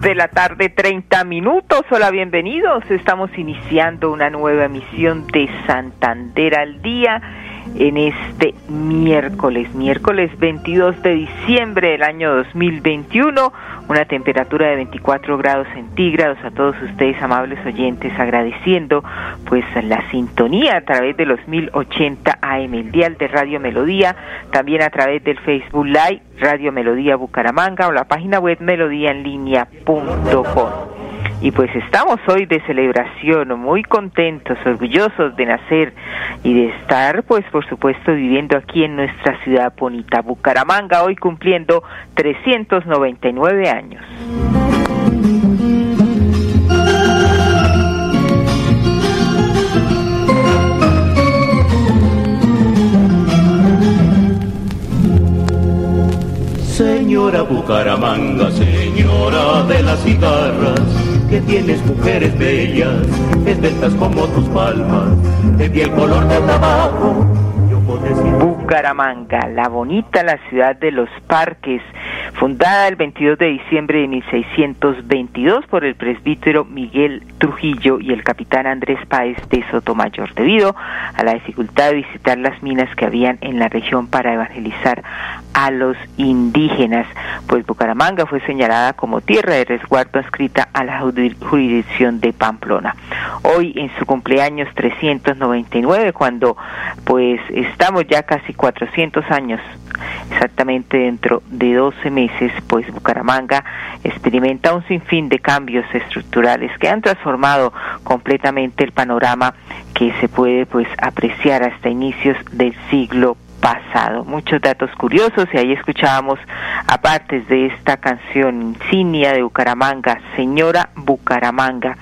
De la tarde, 30 minutos. Hola, bienvenidos. Estamos iniciando una nueva emisión de Santander al Día en este miércoles, miércoles 22 de diciembre del año 2021, una temperatura de 24 grados centígrados a todos ustedes amables oyentes agradeciendo pues la sintonía a través de los 1080 AM el dial de Radio Melodía, también a través del Facebook Live Radio Melodía Bucaramanga o la página web melodíaenlínea.com. Y pues estamos hoy de celebración, muy contentos, orgullosos de nacer y de estar, pues por supuesto, viviendo aquí en nuestra ciudad bonita, Bucaramanga, hoy cumpliendo 399 años. Señora Bucaramanga, señora de las cigarras que tienes mujeres bellas, esbeltas como tus palmas, de piel color de trabajo. Bucaramanga, la bonita, la ciudad de los parques, fundada el 22 de diciembre de 1622 por el presbítero Miguel Trujillo y el capitán Andrés Páez de Sotomayor, debido a la dificultad de visitar las minas que habían en la región para evangelizar a los indígenas, pues Bucaramanga fue señalada como tierra de resguardo adscrita a la jurisdicción de Pamplona. Hoy en su cumpleaños 399, cuando pues estamos ya casi 400 años exactamente dentro de 12 meses, pues Bucaramanga experimenta un sinfín de cambios estructurales que han transformado completamente el panorama que se puede pues apreciar hasta inicios del siglo pasado. Muchos datos curiosos y ahí escuchábamos, aparte de esta canción insignia de Bucaramanga, Señora Bucaramanga,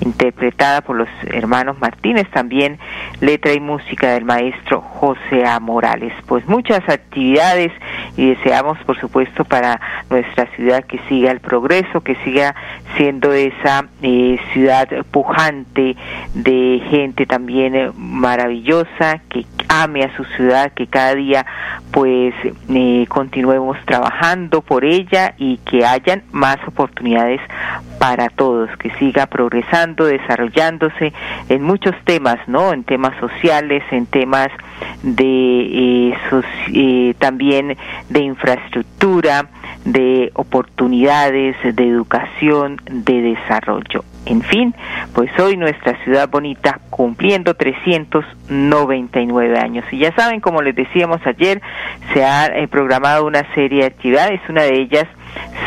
interpretada por los hermanos Martínez, también letra y música del maestro José A. Morales. Pues muchas actividades y deseamos, por supuesto, para nuestra ciudad que siga el progreso, que siga siendo esa eh, ciudad pujante de gente también eh, maravillosa, que ame a su ciudad, que cada día pues eh, continuemos trabajando por ella y que hayan más oportunidades para todos, que siga progresando, desarrollándose en muchos temas, ¿no? En temas sociales, en temas de eh, eh, también de infraestructura, de oportunidades, de educación, de desarrollo. En fin, pues hoy nuestra ciudad bonita cumpliendo 399 años. Y ya saben, como les decíamos ayer, se ha eh, programado una serie de actividades, una de ellas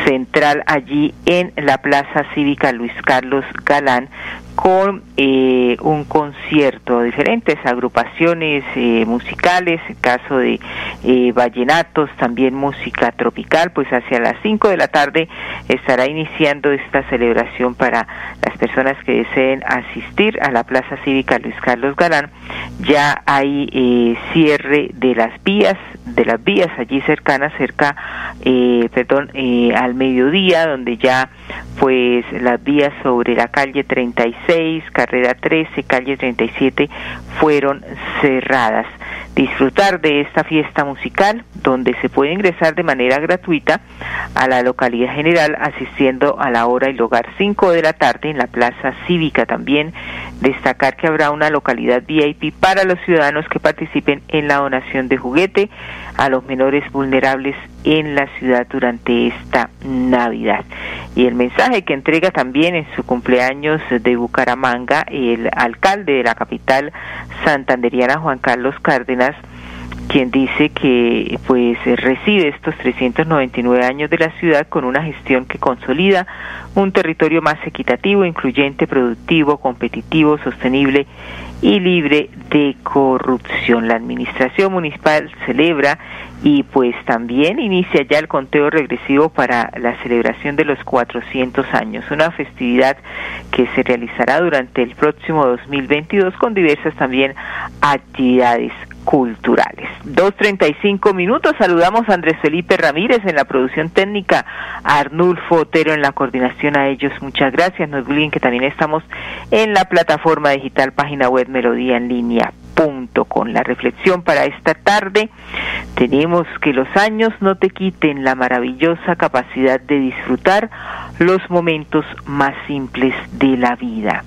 central allí en la Plaza Cívica Luis Carlos Galán con eh, un concierto, diferentes agrupaciones eh, musicales, en caso de eh, vallenatos, también música tropical, pues hacia las 5 de la tarde estará iniciando esta celebración para las personas que deseen asistir a la Plaza Cívica Luis Carlos Galán. Ya hay eh, cierre de las vías, de las vías allí cercanas, cerca, perdón, al mediodía, donde ya pues las vías sobre la calle 36, carrera 13, calle 37 fueron cerradas. Disfrutar de esta fiesta musical donde se puede ingresar de manera gratuita a la localidad general asistiendo a la hora y lugar 5 de la tarde en la Plaza Cívica también. Destacar que habrá una localidad VIP para los ciudadanos que participen en la donación de juguete a los menores vulnerables en la ciudad durante esta Navidad. Y el mensaje que entrega también en su cumpleaños de Bucaramanga el alcalde de la capital santanderiana Juan Carlos Cárdenas quien dice que pues recibe estos 399 años de la ciudad con una gestión que consolida un territorio más equitativo, incluyente, productivo, competitivo, sostenible y libre de corrupción. La administración municipal celebra y pues también inicia ya el conteo regresivo para la celebración de los 400 años, una festividad que se realizará durante el próximo 2022 con diversas también actividades culturales. 2.35 minutos, saludamos a Andrés Felipe Ramírez en la producción técnica, a Arnulfo Otero en la coordinación, a ellos muchas gracias, no olviden que también estamos en la plataforma digital página web Melodía en línea punto con la reflexión para esta tarde tenemos que los años no te quiten la maravillosa capacidad de disfrutar los momentos más simples de la vida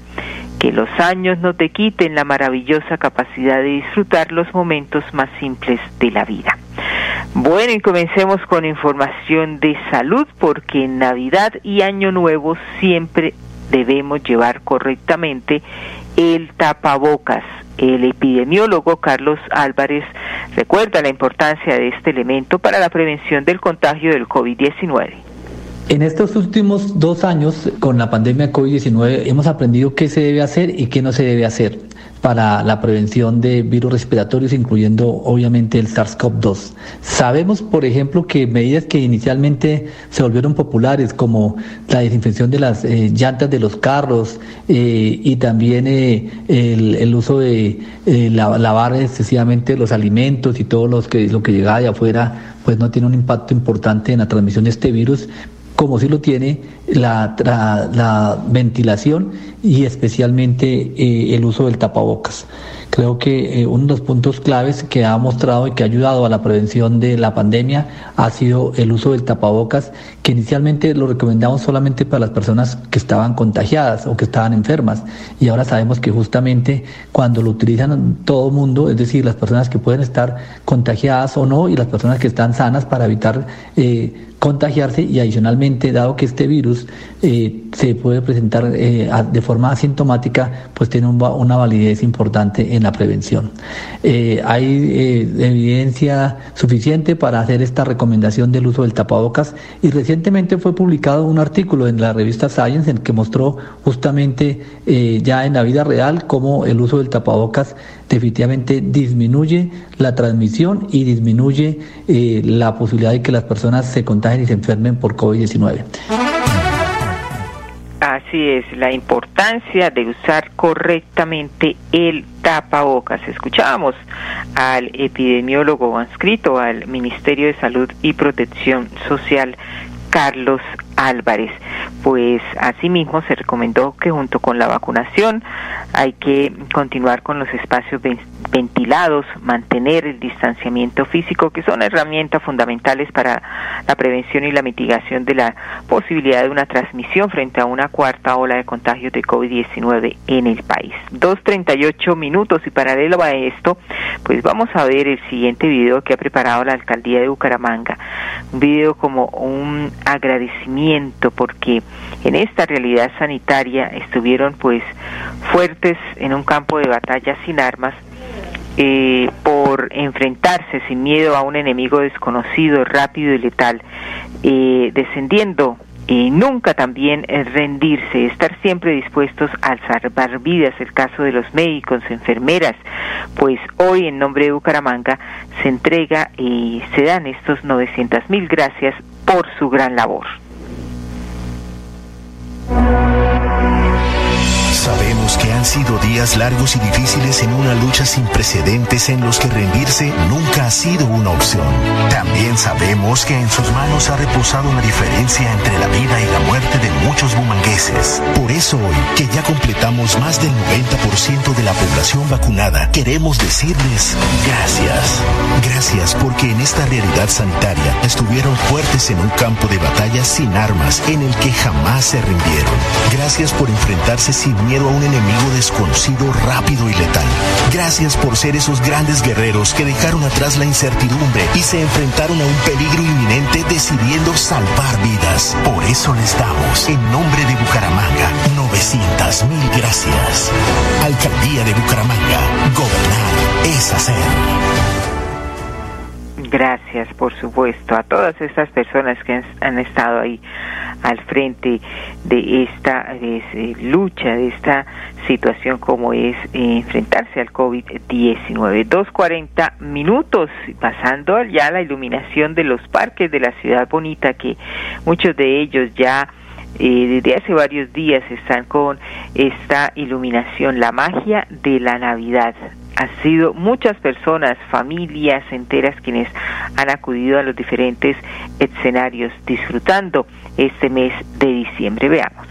que los años no te quiten la maravillosa capacidad de disfrutar los momentos más simples de la vida. Bueno, y comencemos con información de salud, porque en Navidad y Año Nuevo siempre debemos llevar correctamente el tapabocas. El epidemiólogo Carlos Álvarez recuerda la importancia de este elemento para la prevención del contagio del COVID-19. En estos últimos dos años, con la pandemia COVID-19, hemos aprendido qué se debe hacer y qué no se debe hacer para la prevención de virus respiratorios, incluyendo obviamente el SARS-CoV-2. Sabemos, por ejemplo, que medidas que inicialmente se volvieron populares, como la desinfección de las eh, llantas de los carros eh, y también eh, el, uso de lavar excesivamente los alimentos y todo los que, lo que llegaba de afuera, pues no tiene un impacto importante en la transmisión de este virus, como sí lo tiene la, la, ventilación y especialmente eh, el uso del tapabocas. Creo que eh, uno de los puntos claves que ha mostrado y que ha ayudado a la prevención de la pandemia ha sido el uso del tapabocas, que inicialmente lo recomendamos solamente para las personas que estaban contagiadas o que estaban enfermas. Y ahora sabemos que justamente cuando lo utilizan todo el mundo, es decir, las personas que pueden estar contagiadas o no y las personas que están sanas para evitar eh, contagiarse y adicionalmente, dado que este virus eh, se puede presentar eh, de forma asintomática, pues tiene una validez importante en la prevención. Eh, hay evidencia suficiente para hacer esta recomendación del uso del tapabocas y recientemente fue publicado un artículo en la revista Science en que mostró justamente ya en la vida real cómo el uso del tapabocas definitivamente disminuye la transmisión y disminuye la posibilidad de que las personas se contagien y se enfermen por COVID-19. Así es, la importancia de usar correctamente el tapabocas. Escuchábamos al epidemiólogo adscrito al Ministerio de Salud y Protección Social, Carlos Álvarez. Pues asimismo se recomendó que junto con la vacunación hay que continuar con los espacios ventilados, mantener el distanciamiento físico, que son herramientas fundamentales para la prevención y la mitigación de la posibilidad de una transmisión frente a una cuarta ola de contagios de COVID-19 en el país. 2.38 minutos y paralelo a esto, pues vamos a ver el siguiente video que ha preparado la alcaldía de Bucaramanga. Un video como un agradecimiento porque en esta realidad sanitaria estuvieron pues fuertes en un campo de batalla sin armas eh, por enfrentarse sin miedo a un enemigo desconocido, rápido y letal, eh, descendiendo y nunca también rendirse, estar siempre dispuestos a salvar vidas, el caso de los médicos, enfermeras, pues hoy en nombre de Bucaramanga se entrega y se dan estos 900 mil gracias por su gran labor. Han sido días largos y difíciles en una lucha sin precedentes en los que rendirse nunca ha sido una opción. También sabemos que en sus manos ha reposado una diferencia entre la vida y la muerte de muchos bumangueses. Por eso hoy, que ya completamos más del 90% de la población vacunada, queremos decirles gracias. Gracias porque en esta realidad sanitaria estuvieron fuertes en un campo de batalla sin armas en el que jamás se rindieron. Gracias por enfrentarse sin miedo a un enemigo desconocido, rápido y letal. Gracias por ser esos grandes guerreros que dejaron atrás la incertidumbre y se enfrentaron a un peligro inminente decidiendo salvar vidas. Por eso les damos, en nombre de Bucaramanga, 900 mil gracias. Alcaldía de Bucaramanga, gobernar es hacer. Gracias, por supuesto, a todas estas personas que han, estado ahí al frente de esta lucha, de esta situación como es eh, enfrentarse al COVID-19. 2.40 minutos, pasando ya la iluminación de los parques de la ciudad bonita, que muchos de ellos ya eh, desde hace varios días están con esta iluminación, la magia de la Navidad. Han sido muchas personas, familias enteras quienes han acudido a los diferentes escenarios disfrutando este mes de diciembre. Veamos.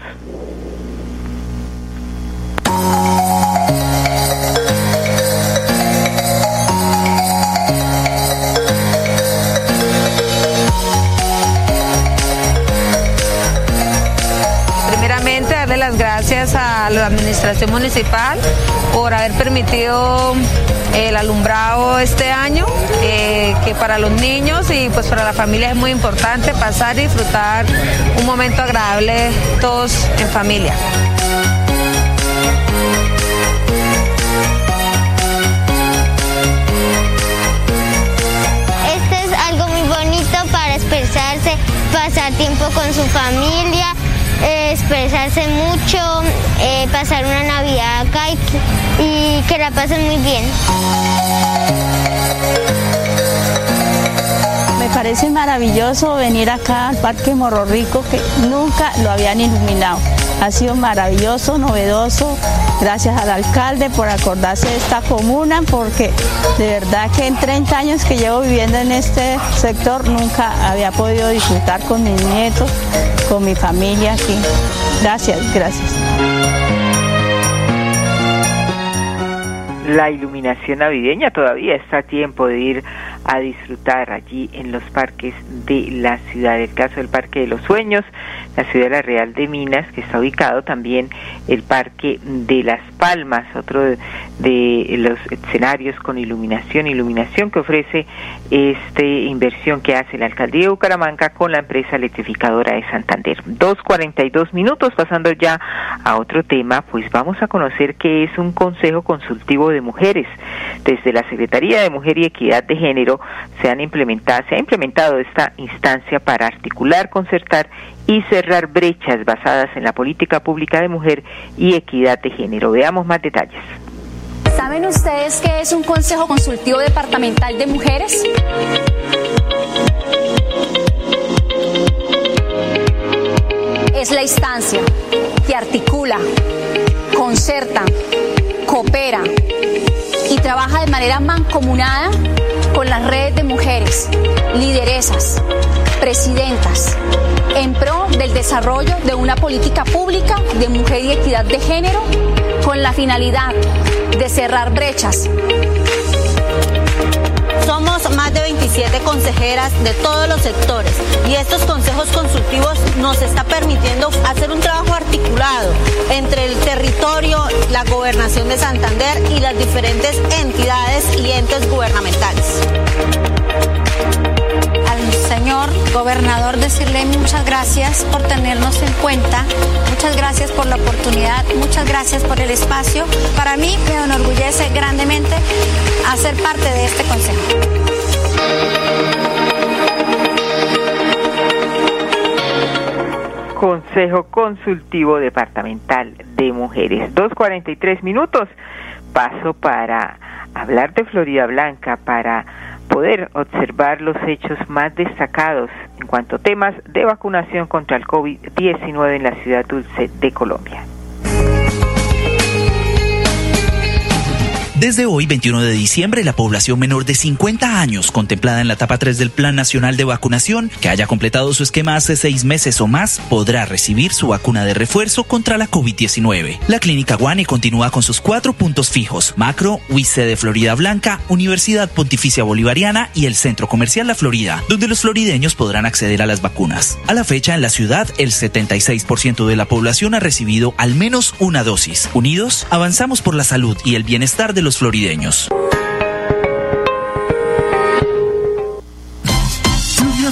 La administración municipal por haber permitido el alumbrado este año, eh, que para los niños y pues para la familia es muy importante pasar y disfrutar un momento agradable todos en familia. Este es algo muy bonito para expresarse, pasar tiempo con su familia expresarse mucho, eh, pasar una Navidad acá y, que la pasen muy bien. Me parece maravilloso venir acá al Parque Morro Rico que nunca lo habían iluminado. Ha sido maravilloso, novedoso. Gracias al alcalde por acordarse de esta comuna porque de verdad que en 30 años que llevo viviendo en este sector nunca había podido disfrutar con mis nietos con mi familia aquí. Gracias, gracias. La iluminación navideña todavía está a tiempo de ir a disfrutar allí en los parques de la ciudad. El caso del Parque de los Sueños, la ciudad Real de Minas, que está ubicado también el Parque de las Palmas, otro de, los escenarios con iluminación, iluminación que ofrece esta inversión que hace la alcaldía de Bucaramanga con la empresa electrificadora de Santander. 2.42 minutos, pasando ya a otro tema, pues vamos a conocer qué es un consejo consultivo de mujeres. Desde la Secretaría de Mujer y Equidad de Género se han implementado, se ha implementado esta instancia para articular, concertar y cerrar brechas basadas en la política pública de mujer y equidad de género. Veamos más detalles. ¿Saben ustedes qué es un Consejo Consultivo Departamental de Mujeres? Es la instancia que articula, concerta, coopera y trabaja de manera mancomunada con las redes de mujeres, lideresas, presidentas, en pro del desarrollo de una política pública de mujer y equidad de género con la finalidad de cerrar brechas. Somos más de 27 consejeras de todos los sectores y estos consejos consultivos nos está permitiendo hacer un trabajo articulado entre el territorio, la gobernación de Santander y las diferentes entidades y entes gubernamentales gobernador decirle muchas gracias por tenernos en cuenta, muchas gracias por la oportunidad, muchas gracias por el espacio. Para mí me enorgullece grandemente hacer parte de este consejo. Consejo Consultivo Departamental de Mujeres. 2.43 minutos. Paso para hablar de Florida Blanca, para poder observar los hechos más destacados en cuanto a temas de vacunación contra el COVID-19 en la ciudad dulce de Colombia. Desde hoy, 21 de diciembre, la población menor de 50 años contemplada en la etapa 3 del Plan Nacional de Vacunación, que haya completado su esquema hace seis meses o más, podrá recibir su vacuna de refuerzo contra la COVID-19. La Clínica Guane continúa con sus cuatro puntos fijos, Macro, UIC de Florida Blanca, Universidad Pontificia Bolivariana y el Centro Comercial La Florida, donde los florideños podrán acceder a las vacunas. A la fecha, en la ciudad, el 76% de la población ha recibido al menos una dosis. Unidos, avanzamos por la salud y el bienestar de los florideños.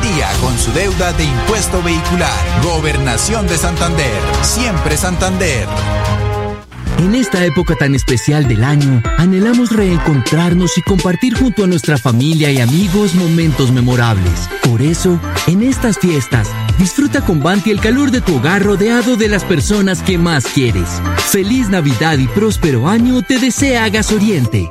día con su deuda de impuesto vehicular. Gobernación de Santander. Siempre Santander. En esta época tan especial del año, anhelamos reencontrarnos y compartir junto a nuestra familia y amigos momentos memorables. Por eso, en estas fiestas, disfruta con Banti el calor de tu hogar rodeado de las personas que más quieres. Feliz Navidad y próspero año te desea Gas Oriente.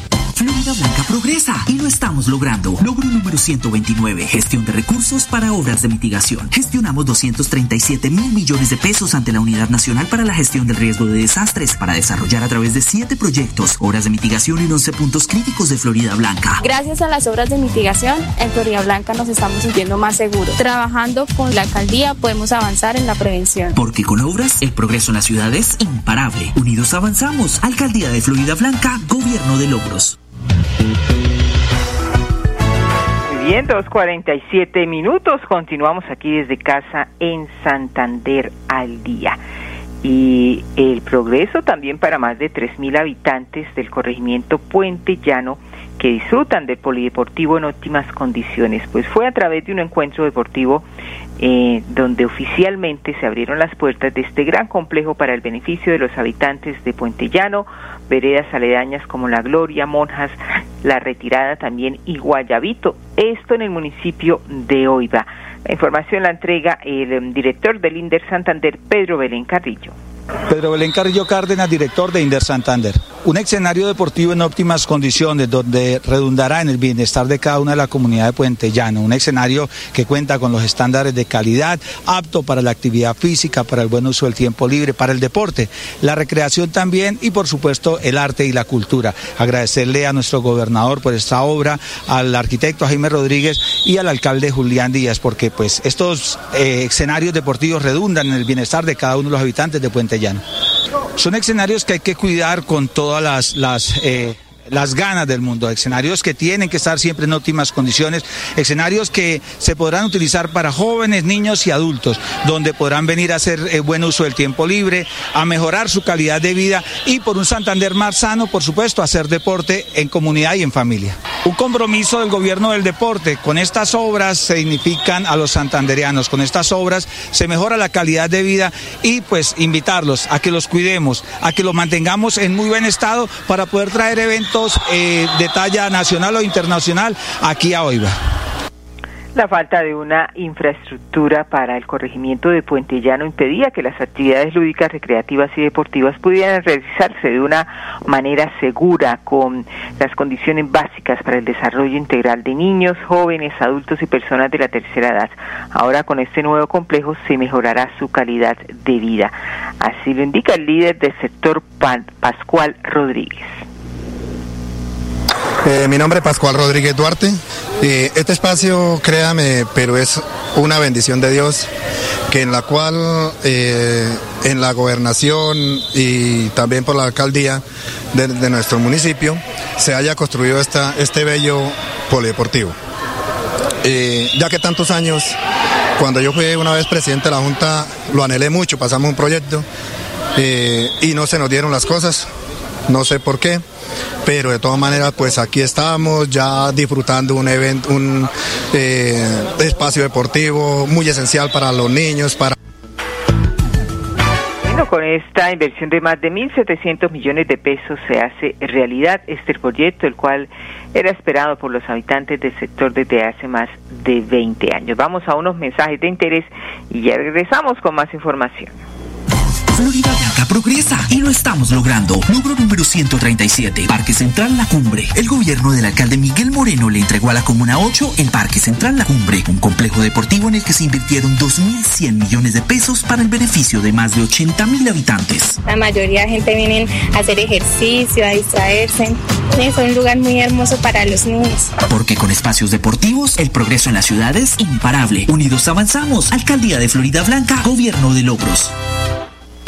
Florida Blanca progresa y lo estamos logrando. Logro número 129, gestión de recursos para obras de mitigación. Gestionamos 237 mil millones de pesos ante la Unidad Nacional para la Gestión del Riesgo de Desastres para desarrollar a través de siete proyectos, obras de mitigación en 11 puntos críticos de Florida Blanca. Gracias a las obras de mitigación, en Florida Blanca nos estamos sintiendo más seguros. Trabajando con la alcaldía podemos avanzar en la prevención. Porque con obras, el progreso en la ciudad es imparable. Unidos avanzamos. Alcaldía de Florida Blanca, Gobierno de Logros. Bien, 2.47 minutos. Continuamos aquí desde casa en Santander al día. Y el progreso también para más de 3.000 habitantes del corregimiento Puente Llano que disfrutan del polideportivo en óptimas condiciones. Pues fue a través de un encuentro deportivo eh, donde oficialmente se abrieron las puertas de este gran complejo para el beneficio de los habitantes de Puente Llano, veredas aledañas como La Gloria, Monjas, La Retirada también y Guayabito, esto en el municipio de Oiva. La información la entrega el em, director del INDER Santander, Pedro Belén Carrillo. Pedro Belén Carrillo Cárdenas, director de Inder Santander. Un escenario deportivo en óptimas condiciones donde redundará en el bienestar de cada una de la comunidad de Puente Llano. Un escenario que cuenta con los estándares de calidad, apto para la actividad física, para el buen uso del tiempo libre, para el deporte, la recreación también y por supuesto el arte y la cultura. Agradecerle a nuestro gobernador por esta obra, al arquitecto Jaime Rodríguez y al alcalde Julián Díaz, porque pues estos eh, escenarios deportivos redundan en el bienestar de cada uno de los habitantes de Puente Llano. Son escenarios que hay que cuidar con todas las, las eh, las ganas del mundo, escenarios que tienen que estar siempre en óptimas condiciones, escenarios que se podrán utilizar para jóvenes, niños y adultos, donde podrán venir a hacer eh, buen uso del tiempo libre, a mejorar su calidad de vida y por un Santander más sano, por supuesto, hacer deporte en comunidad y en familia. Un compromiso del gobierno del deporte. Con estas obras se a los santanderianos, con estas obras se mejora la calidad de vida y pues invitarlos a que los cuidemos, a que los mantengamos en muy buen estado para poder traer eventos eh, de talla nacional o internacional aquí a Oiva. La falta de una infraestructura para el corregimiento de Puente Llano impedía que las actividades lúdicas, recreativas y deportivas pudieran realizarse de una manera segura, con las condiciones básicas para el desarrollo integral de niños, jóvenes, adultos y personas de la tercera edad. Ahora con este nuevo complejo se mejorará su calidad de vida. Así lo indica el líder del sector Pascual Rodríguez. Eh, mi nombre es Pascual Rodríguez Duarte. Este espacio, créame, pero es una bendición de Dios, que en la cual eh, en la gobernación y también por la alcaldía de, de nuestro municipio se haya construido esta, este bello polideportivo. Eh, ya que tantos años, cuando yo fui una vez presidente de la Junta, lo anhelé mucho, pasamos un proyecto y no se nos dieron las cosas, no sé por qué, pero de todas maneras, pues aquí estamos ya disfrutando un evento, un eh, espacio deportivo muy esencial para los niños, para con esta inversión de más de 1.700 millones de pesos se hace realidad este proyecto, el cual era esperado por los habitantes del sector desde hace más de 20 años. Vamos a unos mensajes de interés y ya regresamos con más información. Florida Blanca progresa y lo estamos logrando. Logro número 137, Parque Central La Cumbre. El gobierno del alcalde Miguel Moreno le entregó a la Comuna 8 el Parque Central La Cumbre, un complejo deportivo en el que se invirtieron 2.100 millones de pesos para el beneficio de más de 80.000 habitantes. La mayoría de gente viene a hacer ejercicio, a distraerse. Es un lugar muy hermoso para los niños. Porque con espacios deportivos, el progreso en la ciudad es imparable. Unidos avanzamos. Alcaldía de Florida Blanca, Gobierno de Logros.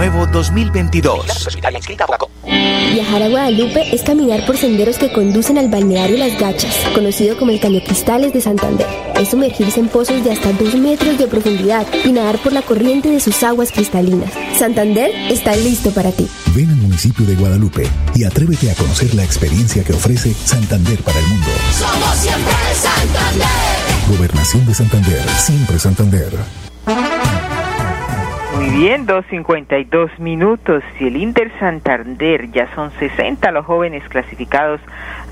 Nuevo 2022. Viajar a Guadalupe es caminar por senderos que conducen al balneario Las Gachas, conocido como el Caño Cristales de Santander. Es sumergirse en pozos de hasta 2 metros de profundidad y nadar por la corriente de sus aguas cristalinas. Santander está listo para ti. Ven al municipio de Guadalupe y atrévete a conocer la experiencia que ofrece Santander para el mundo. Somos siempre Santander. Gobernación de Santander, siempre Santander. Muy bien, 2.52 minutos y el Inter Santander, ya son 60 los jóvenes clasificados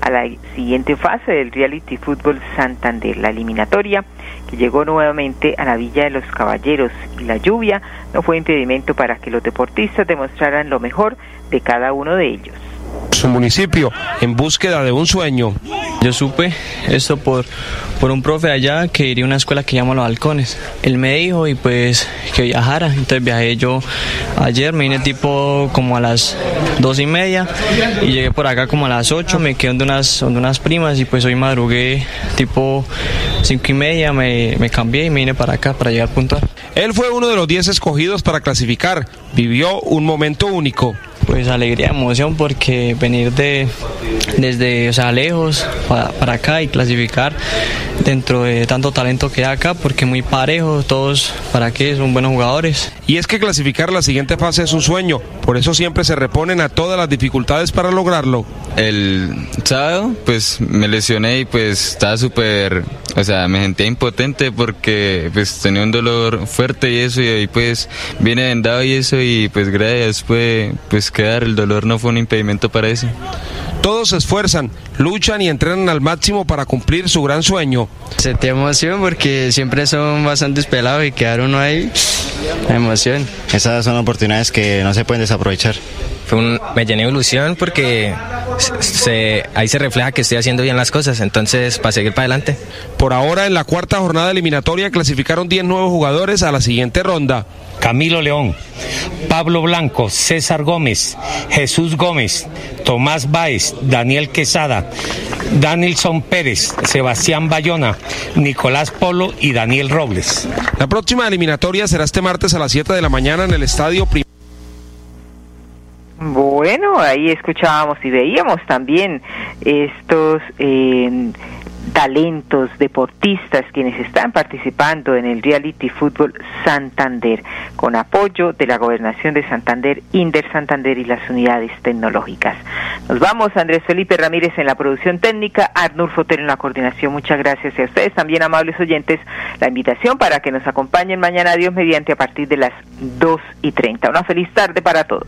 a la siguiente fase del Reality Fútbol Santander, la eliminatoria que llegó nuevamente a la Villa de los Caballeros y la lluvia no fue impedimento para que los deportistas demostraran lo mejor de cada uno de ellos. Su municipio en búsqueda de un sueño. Yo supe esto por, por un profe allá que iría a una escuela que llama Los Halcones. Él me dijo y pues que viajara. Entonces viajé yo ayer, me vine tipo como a las dos y media y llegué por acá como a las ocho, me quedé donde unas, donde unas primas y pues hoy madrugué tipo cinco y media, me, me cambié y me vine para acá para llegar puntual. Él fue uno de los 10 escogidos para clasificar. Vivió un momento único. Pues alegría, emoción porque venir de desde o sea, lejos para, para acá y clasificar dentro de tanto talento que hay acá porque muy parejo, todos para qué son buenos jugadores. Y es que clasificar la siguiente fase es un sueño, por eso siempre se reponen a todas las dificultades para lograrlo. El sábado, pues me lesioné y pues estaba súper, o sea, me sentía impotente porque pues tenía un dolor fuerte y eso y ahí pues vine vendado y eso y pues gracias pude pues quedar, el dolor no fue un impedimento para eso. Todos se esfuerzan, luchan y entrenan al máximo para cumplir su gran sueño. Sentí emoción porque siempre son bastante pelados y quedar uno ahí, emoción. Esas son oportunidades que no se pueden desaprovechar. Fue un- me llené de ilusión porque se- ahí se refleja que estoy haciendo bien las cosas, entonces para seguir para adelante. Por ahora, en la cuarta jornada eliminatoria clasificaron 10 nuevos jugadores a la siguiente ronda. Camilo León, Pablo Blanco, César Gómez, Jesús Gómez, Tomás Báez, Daniel Quesada, Danielson Pérez, Sebastián Bayona, Nicolás Polo y Daniel Robles. La próxima eliminatoria será este martes a las 7 de la mañana en el estadio Prim- Bueno, ahí escuchábamos y veíamos también estos eh, talentos deportistas quienes están participando en el Reality Fútbol Santander con apoyo de la Gobernación de Santander, Inder Santander y las unidades tecnológicas. Nos vamos, Andrés Felipe Ramírez en la producción técnica, Arnulfo Otero en la coordinación. Muchas gracias a ustedes también, amables oyentes, la invitación para que nos acompañen mañana, Dios mediante, a partir de las 2 y 30. Una feliz tarde para todos.